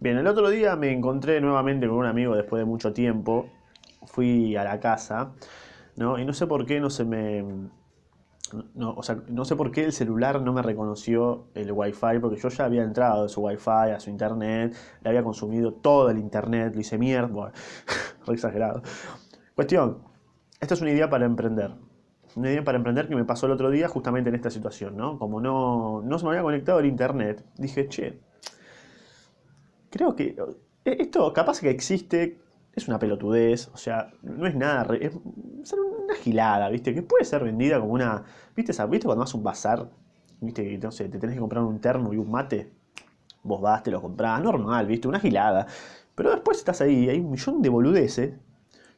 Bien, el otro día me encontré nuevamente con un amigo después de mucho tiempo. Fui a la casa, ¿no? Y no sé por qué no se me. No, o sea, no sé por qué el celular no me reconoció el wifi, porque yo ya había entrado a su wifi, a su internet, le había consumido todo el internet, lo hice mierda, bueno, exagerado. Cuestión, esta es una idea para emprender. Una idea para emprender que me pasó el otro día justamente en esta situación, ¿no? Como no, no se me había conectado el internet, dije, che, creo que eh, esto capaz que existe, es una pelotudez, o sea, no es nada, es una gilada, ¿viste? Que puede ser vendida como una, ¿viste, ¿viste cuando vas a un bazar? ¿Viste? Sé, te tenés que comprar un termo y un mate, vos vas, te lo comprás, normal, ¿viste? Una gilada. Pero después estás ahí, hay un millón de boludeces.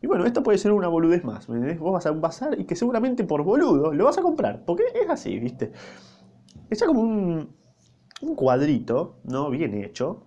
Y bueno, esto puede ser una boludez más, Vos vas a un bazar y que seguramente por boludo lo vas a comprar, porque es así, ¿viste? Es como un, un cuadrito, ¿no? Bien hecho,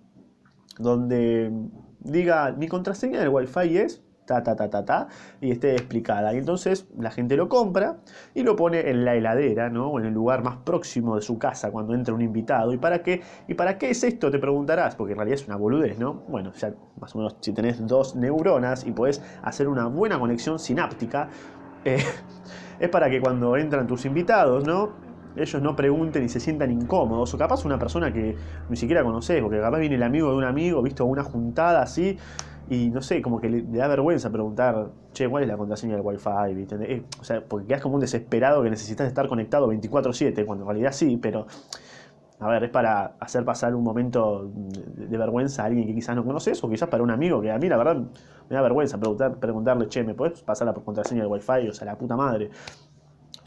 donde diga mi contraseña del wifi es ta ta ta ta ta y esté explicada. Y entonces la gente lo compra y lo pone en la heladera, ¿no? O en el lugar más próximo de su casa cuando entra un invitado. ¿Y para qué? ¿Y para qué es esto? Te preguntarás, porque en realidad es una boludez, ¿no? Bueno, ya más o menos si tenés dos neuronas y podés hacer una buena conexión sináptica, eh, es para que cuando entran tus invitados, ¿no? Ellos no pregunten y se sientan incómodos. O capaz una persona que ni siquiera conoces, porque capaz viene el amigo de un amigo, visto una juntada así, y no sé, como que le, da vergüenza preguntar, che, ¿cuál es la contraseña del wifi? Eh, o sea, porque quedas como un desesperado que necesitas estar conectado 24/7, cuando en realidad sí, pero... A ver, es para hacer pasar un momento de, vergüenza a alguien que quizás no conoces o quizás para un amigo que a mí la verdad me da vergüenza preguntar, preguntarle, che, ¿me puedes pasar la contraseña del wifi? O sea, la puta madre.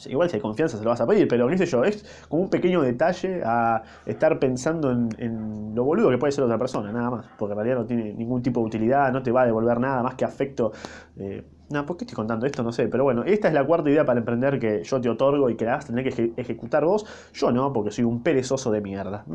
Igual si hay confianza se lo vas a pedir, pero qué sé yo, es como un pequeño detalle a estar pensando en, lo boludo que puede ser otra persona, nada más. Porque en realidad no tiene ningún tipo de utilidad, no te va a devolver nada más que afecto. Eh, no, ¿por qué estoy contando esto? No sé, pero bueno, esta es la cuarta idea para emprender que yo te otorgo y que la vas a tener que ejecutar vos. Yo no, porque soy un perezoso de mierda.